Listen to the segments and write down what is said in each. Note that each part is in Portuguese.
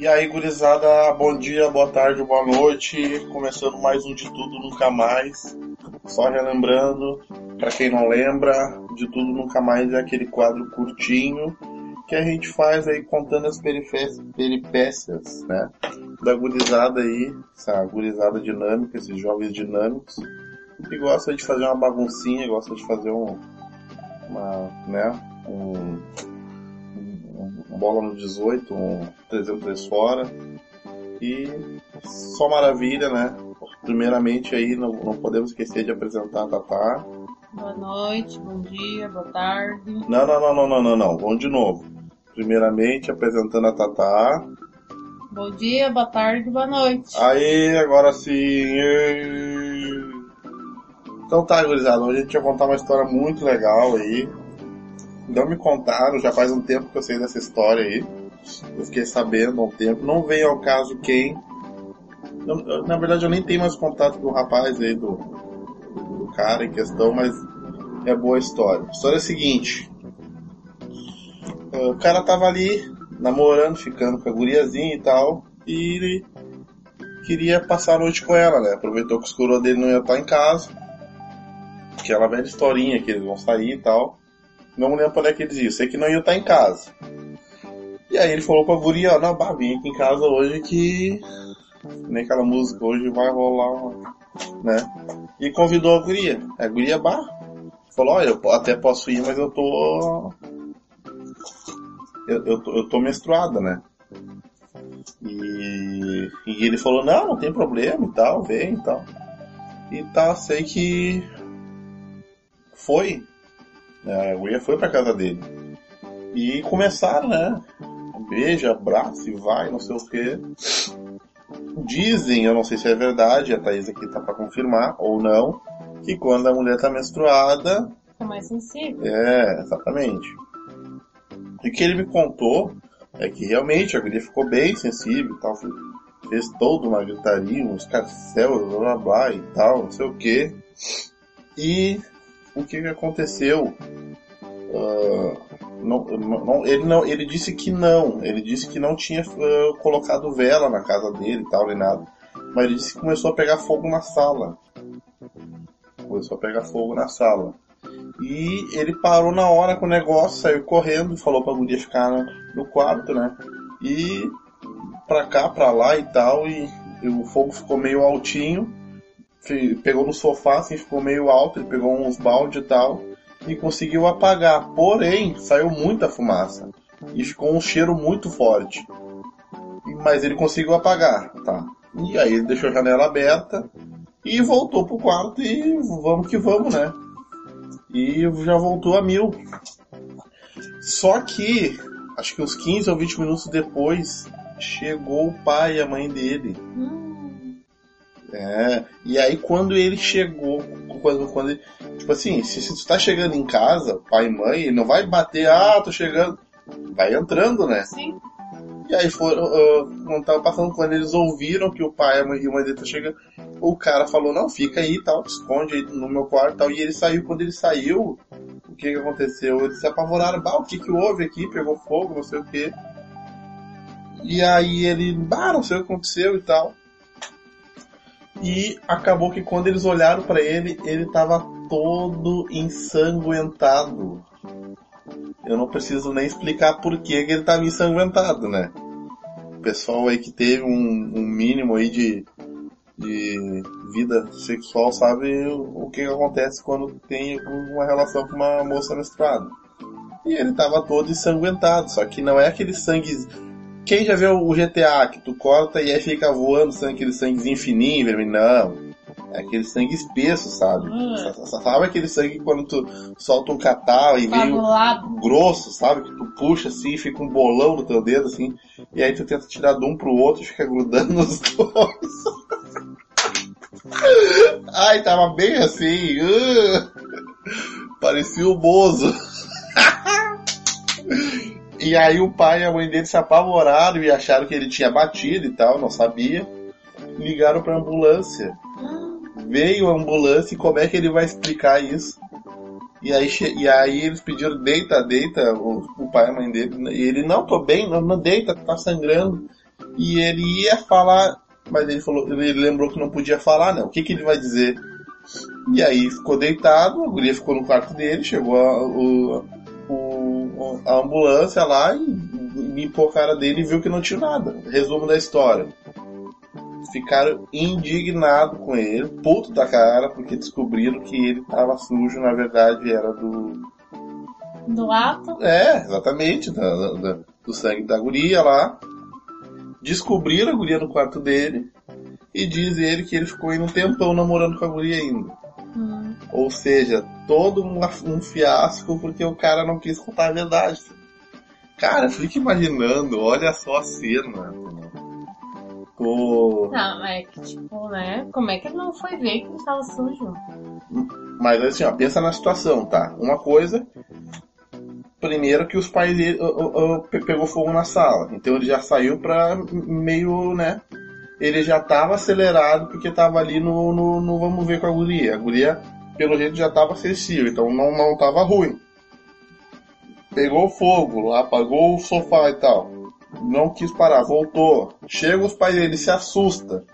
E aí, gurizada, bom dia, boa tarde, boa noite. Começando mais um De Tudo Nunca Mais. Só relembrando, para quem não lembra, De Tudo Nunca Mais é aquele quadro curtinho que a gente faz aí contando as peripécias, né? Da gurizada aí, essa gurizada dinâmica, esses jovens dinâmicos, que gosta de fazer uma baguncinha, gosta de fazer um, uma, né, um, um bola no 18, um 303 fora. E só maravilha, né? Primeiramente aí, não, não podemos esquecer de apresentar a Tatá. Boa noite, bom dia, boa tarde. Não, não, não, não, não, não, não. Vamos de novo. Primeiramente apresentando a Tatá. Bom dia, boa tarde, boa noite. Aí, agora sim. Então tá, gurizada, hoje a gente vai contar uma história muito legal aí. Não me contaram, já faz um tempo que eu sei dessa história aí. Eu fiquei sabendo há um tempo. Não veio ao caso quem. na verdade, eu nem tenho mais contato do rapaz aí, do, do cara em questão, mas é boa história. A história é a seguinte: o cara tava ali namorando, ficando com a guriazinha e tal, e ele queria passar a noite com ela, né? Aproveitou que os coroa dele não ia estar em casa. Aquela velha historinha que eles vão sair e tal. Não lembro quando é que eles iam, sei que não ia estar em casa. E aí ele falou pra guria, ó, bah, vim aqui em casa hoje que nem aquela música hoje vai rolar, né? E convidou a guria. A guria, bah, falou, ó, eu até posso ir, mas eu tô eu, eu, tô, eu tô menstruada, né? E, e ele falou, não, não tem problema e tal, vem e tal. E tá, sei que foi. A guria foi pra casa dele. E começaram, né? Beija, abraço e vai, não sei o que. Dizem, eu não sei se é verdade, a Thaís aqui tá pra confirmar ou não, que quando a mulher tá menstruada. É mais sensível. É, exatamente. E o que ele me contou é que realmente a guria ficou bem sensível e tal. Fez toda uma gritaria, um escarcel, blá blá blá e tal, não sei o que. E o que, aconteceu? Uh, não, não, ele, não, ele disse que não. Ele disse que não tinha uh, colocado vela na casa dele e tal, nem nada. Mas ele disse que começou a pegar fogo na sala. Começou a pegar fogo na sala. E ele parou na hora com o negócio, saiu correndo, falou pra guria ficar no quarto, né? E pra cá, pra lá e tal, e, e o fogo ficou meio altinho. Pegou no sofá, assim, ficou meio alto, ele pegou uns balde e tal, e conseguiu apagar. Porém, saiu muita fumaça. E ficou um cheiro muito forte. Mas ele conseguiu apagar, tá? E aí ele deixou a janela aberta e voltou pro quarto e vamos que vamos, né? e já voltou a mil. Só que, acho que uns 15 ou 20 minutos depois, chegou o pai e a mãe dele. Hum. É, e aí quando ele chegou, quando, quando ele, tipo assim, se, se tu tá chegando em casa, pai e mãe, ele não vai bater, ah, tô chegando. Vai entrando, né? Sim. E aí foram, uh, quando tava passando, quando eles ouviram que o pai a mãe, e a mãe dele tá chegando, o cara falou, não, fica aí tal, esconde aí no meu quarto tal. E ele saiu, quando ele saiu, o que que aconteceu? Eles se apavoraram, bah, o que que houve aqui? Pegou fogo, não sei o que. E aí ele, bah, não sei o que aconteceu e tal. E acabou que quando eles olharam para ele, ele tava todo ensanguentado. Eu não preciso nem explicar por que ele tava ensanguentado, né? O pessoal aí que teve um, um mínimo aí de, de vida sexual sabe o, que acontece quando tem uma relação com uma moça menstruada. E ele tava todo ensanguentado, só que não é aquele sangue. Quem já viu o GTA que tu corta e aí fica voando sangue, aquele sanguezinho fininho, vermelho? Não. É aquele sangue espesso, sabe? Hum. Sabe aquele sangue quando tu solta um catarro e vem grosso, sabe? Que tu puxa assim, fica um bolão no teu dedo, assim, e aí tu tenta tirar de um pro outro e fica grudando nos dois. Ai, tava bem assim. Uh, parecia o Bozo. e aí o pai e a mãe dele se apavoraram e acharam que ele tinha batido e tal, não sabia. Ligaram pra ambulância. Veio a ambulância e como é que ele vai explicar isso? E aí, e aí eles pediram, deita, deita, o, o pai e a mãe dele. E ele, não, tô bem, não, não deita, tá sangrando. E ele ia falar, mas ele falou, ele lembrou que não podia falar, né? O que que ele vai dizer? E aí ficou deitado, a guria ficou no quarto dele, chegou a, o- a ambulância lá e limpou a cara dele e viu que não tinha nada. Resumo da história. Ficaram indignados com ele, puto da cara, porque descobriram que ele tava sujo, na verdade era do, Do ato. é, exatamente, da- da- do sangue da guria lá. Descobriram a guria no quarto dele e diz ele que ele ficou aí um tempão namorando com a guria ainda. Ou seja, todo um, fiasco porque o cara não quis contar a verdade. Cara, fica imaginando, olha só a cena. Tô... Não, é que tipo, né? Como é que ele não foi ver que ele tava sujo? Mas assim, ó, pensa na situação, tá? Uma coisa, primeiro que os pais dele ó, pe- pegou fogo na sala, então ele já saiu pra meio, né? Ele já tava acelerado porque tava ali no, no, no vamos ver com a guria. A guria, pelo jeito, já tava acessível, então não, não tava ruim. Pegou fogo, apagou o sofá e tal. Não quis parar, voltou. Chega os pais dele, se assusta.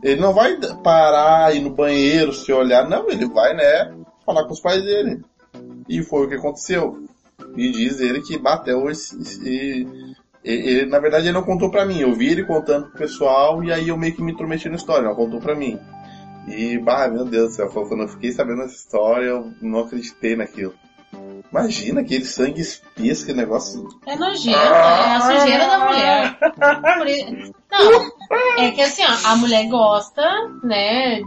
Ele não vai parar, ir no banheiro, se olhar. Não, ele vai, né, falar com os pais dele. E foi o que aconteceu. E diz ele que bateu esse... esse- ele, na verdade, ele não contou pra mim. Eu vi ele contando pro pessoal e aí eu meio que me intrometi na história. Não contou pra mim. E, bah, meu Deus do céu, quando eu fiquei sabendo essa história, eu não acreditei naquilo. Imagina aquele sangue espessa, aquele negócio. É nojento, é a sujeira da mulher. Não, é que assim, ó, a mulher gosta, né,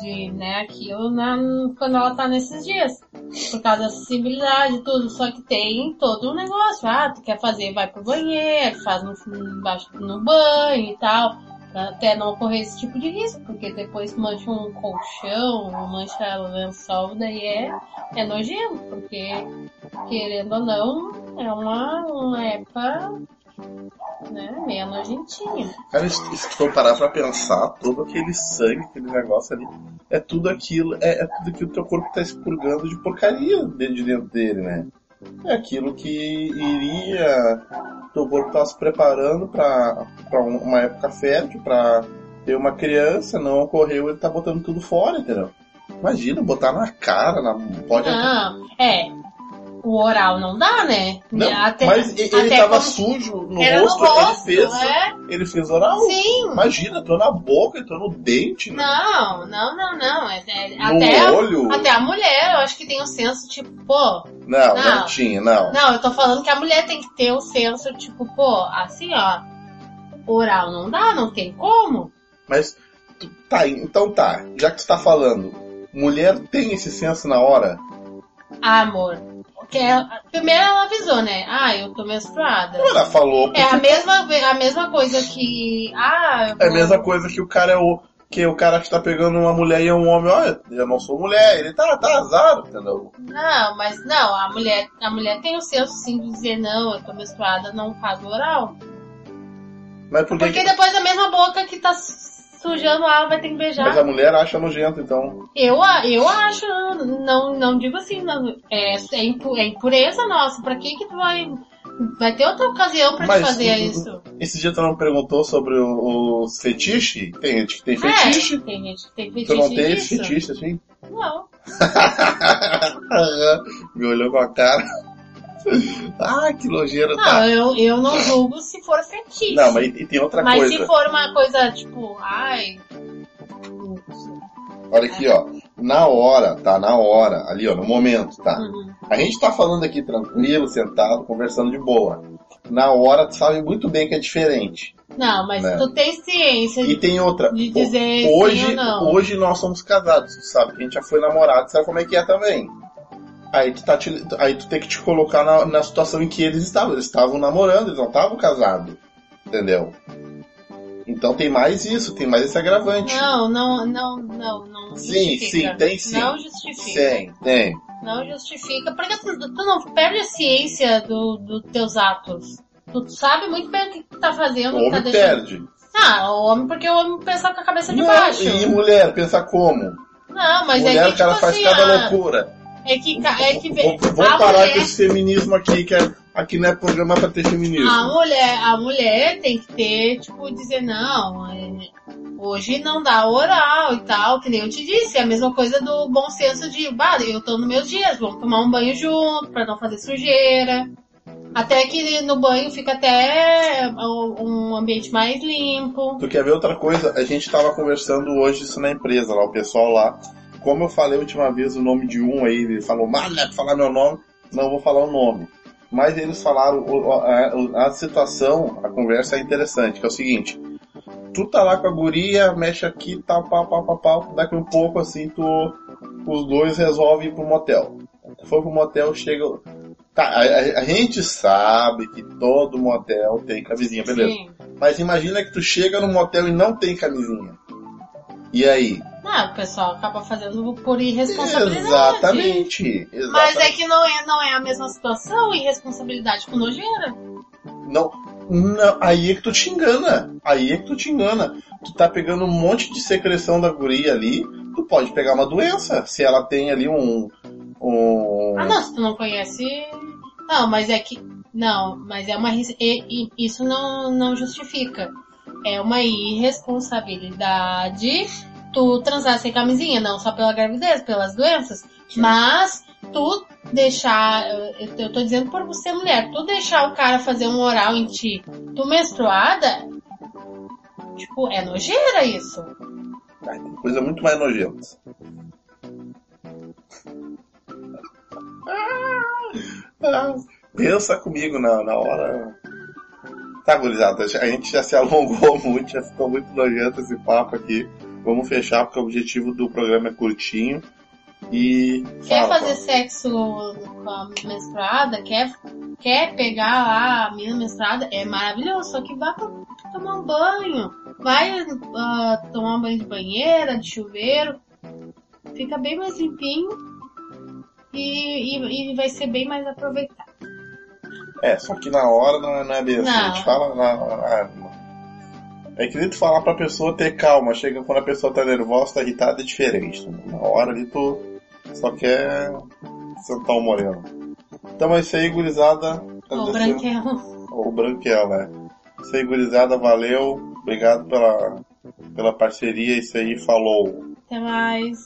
de, né, aquilo na, quando ela tá nesses dias. Por causa da acessibilidade e tudo. Só que tem todo um negócio. Ah, tu quer fazer, vai pro banheiro, faz no, no banho e tal. Até não ocorrer esse tipo de risco. Porque depois mancha um colchão, mancha lençol, daí é, é nojento. Porque, querendo ou não, é uma, uma época né, meio nojentinha. Cara, se tu for parar pra pensar, todo aquele sangue, aquele negócio ali, é tudo aquilo, é, é tudo que o teu corpo tá expurgando de porcaria de dentro dele, né? É aquilo que iria, teu corpo tá se preparando um- uma época fértil, pra ter uma criança, não ocorreu, ele tá botando tudo fora, entendeu? Imagina, botar na cara, na, pode Não, é. O oral não dá, né? Não, Até- mas ele até tava como- sujo no rosto, no rosto, ele fez, é? ele fez oral. Sim. Imagina, entrou na boca, entrou no dente, né? Não, não, não, não. É, é- no até, a, olho. até a mulher, eu acho que tem um senso, tipo, pô. Não, não, Não. tinha, não. Não, eu tô falando que a mulher tem que ter o senso, tipo, pô, assim, ó. Oral não dá, não tem como. Mas, tá, então tá, já que tu tá falando, mulher tem esse senso na hora? Ah, amor. Que é- primeiro ela avisou, né? Ah, eu tô menstruada. Ela falou, É a mesma, a mesma coisa que. Ah, eu é a vou- mesma coisa que o cara é o. Que o cara que tá pegando uma mulher e é um homem, olha, eu não sou mulher, ele tá, tá azar, entendeu? Não, mas não, a mulher, a mulher tem o senso sim de dizer não, eu tô menstruada, não faz oral. Mas por que Porque que- depois a mesma boca que tá sujando ela vai ter que beijar. Mas a mulher acha nojento, então. Eu, a- eu acho, não, não digo assim, não, é, é, é impureza nossa, pra que que tu vai, vai ter outra ocasião pra Mas, te fazer isso? Esse dia tu não perguntou sobre o- os fetiche? Tem gente que tem É, fetiche. tem gente que tem tu fetiche não tem esse disso. fetiche assim? Não. Me olhou com a cara. ah, que nojeira, Não, tá. eu, eu não julgo se for fetiche. Não, mas e tem outra Mas coisa. se for uma coisa tipo, ai. Olha aqui, ó. Na hora, tá? Na hora, ali, ó, no momento, tá? uhum. A gente tá falando aqui tranquilo, sentado, conversando de boa. Na hora, tu sabe muito bem que é diferente. Não, mas Né? tu tem ciência E tem outra. de dizer hoje, não. hoje nós somos casados, tu sabe? Que a gente já foi namorado, sabe como é que é também. Aí tu, tá te- aí tu tem que te colocar na, na situação em que eles estavam. Eles estavam namorando, eles não estavam casados. Entendeu? Então tem mais isso, tem mais esse agravante. Não, não, não, não, não Sim, justifica. sim, tem sim. Não justifica. Tem, tem. Não justifica. Porque tu, tu não perde a ciência do, dos teus atos. Tu sabe muito bem o que tu tá fazendo, O tá homem deixando. perde. Ah, o homem, porque o homem pensa com a cabeça de Não, baixo. e mulher, pensa como? Não, mas mulher, aí o cara tipo faz assim, cada ah, loucura. É que, é que Vamos parar mulher... com esse feminismo aqui, que é, aqui não é programa pra ter feminismo. A mulher, a mulher tem que ter, tipo, dizer, não, é, hoje não dá oral e tal, que nem eu te disse, é a mesma coisa do bom senso de, bah, eu tô nos meus dias, vamos tomar um banho junto, pra não fazer sujeira. Até que no banho fica até um ambiente mais limpo. Tu quer ver outra coisa? A gente tava conversando hoje isso na empresa lá, o pessoal lá como eu falei a última vez o nome de um aí, ele falou, mas não é pra falar meu nome, não vou falar o nome. Mas eles falaram, a, a situação, a conversa é interessante, que é o seguinte, tu tá lá com a guria, mexe aqui, tal, pau, pau, pau, pau, daqui um pouco assim, tu, os dois resolvem ir pro motel. For pro motel, chega, Tá, a, a, gente sabe que todo motel tem camisinha, beleza. Sim. Mas imagina que tu chega no motel e não tem camisinha. E aí? Ah, o pessoal acaba fazendo por irresponsabilidade. Exatamente, exatamente. Mas é que não é, não é a mesma situação, irresponsabilidade com nojeira. Não, não, aí é que tu te engana. Aí é que tu te engana. Tu tá pegando um monte de secreção da guria ali, tu pode pegar uma doença. Se ela tem ali um. um... Ah não, se tu não conhece. Não, mas é que. Não, mas é uma. Isso não, não justifica. É uma irresponsabilidade tu transar sem camisinha, não só pela gravidez, pelas doenças, Sim. mas tu deixar, eu tô dizendo por você mulher, tu deixar o cara fazer um oral em ti, tu menstruada, tipo, é nojeira isso. Ah, tem coisa muito mais nojenta. Ah, pensa comigo na, na hora. Tá, gurizada, a gente já se alongou muito, já ficou muito nojento esse papo aqui. Vamos fechar porque o objetivo do programa é curtinho. E. Quer fala, fazer fala. sexo com a menstruada? Quer, quer pegar lá a menina menstruada? É maravilhoso, só que vá pra tomar um banho. Vai uh, tomar um banho de banheira, de chuveiro. Fica bem mais limpinho e, e, e vai ser bem mais aproveitado. É, só que na hora não é, não é bem assim. A gente fala na, na, é que tu falar pra pessoa ter calma, chega quando a pessoa tá nervosa, tá irritada, é diferente. Na hora ali tu só quer sentar o moreno. Então é isso aí, gurizada. Ou branquel. Ou branquel, né? Isso aí, gurizada, valeu. Obrigado pela, pela parceria, isso aí, falou. Até mais.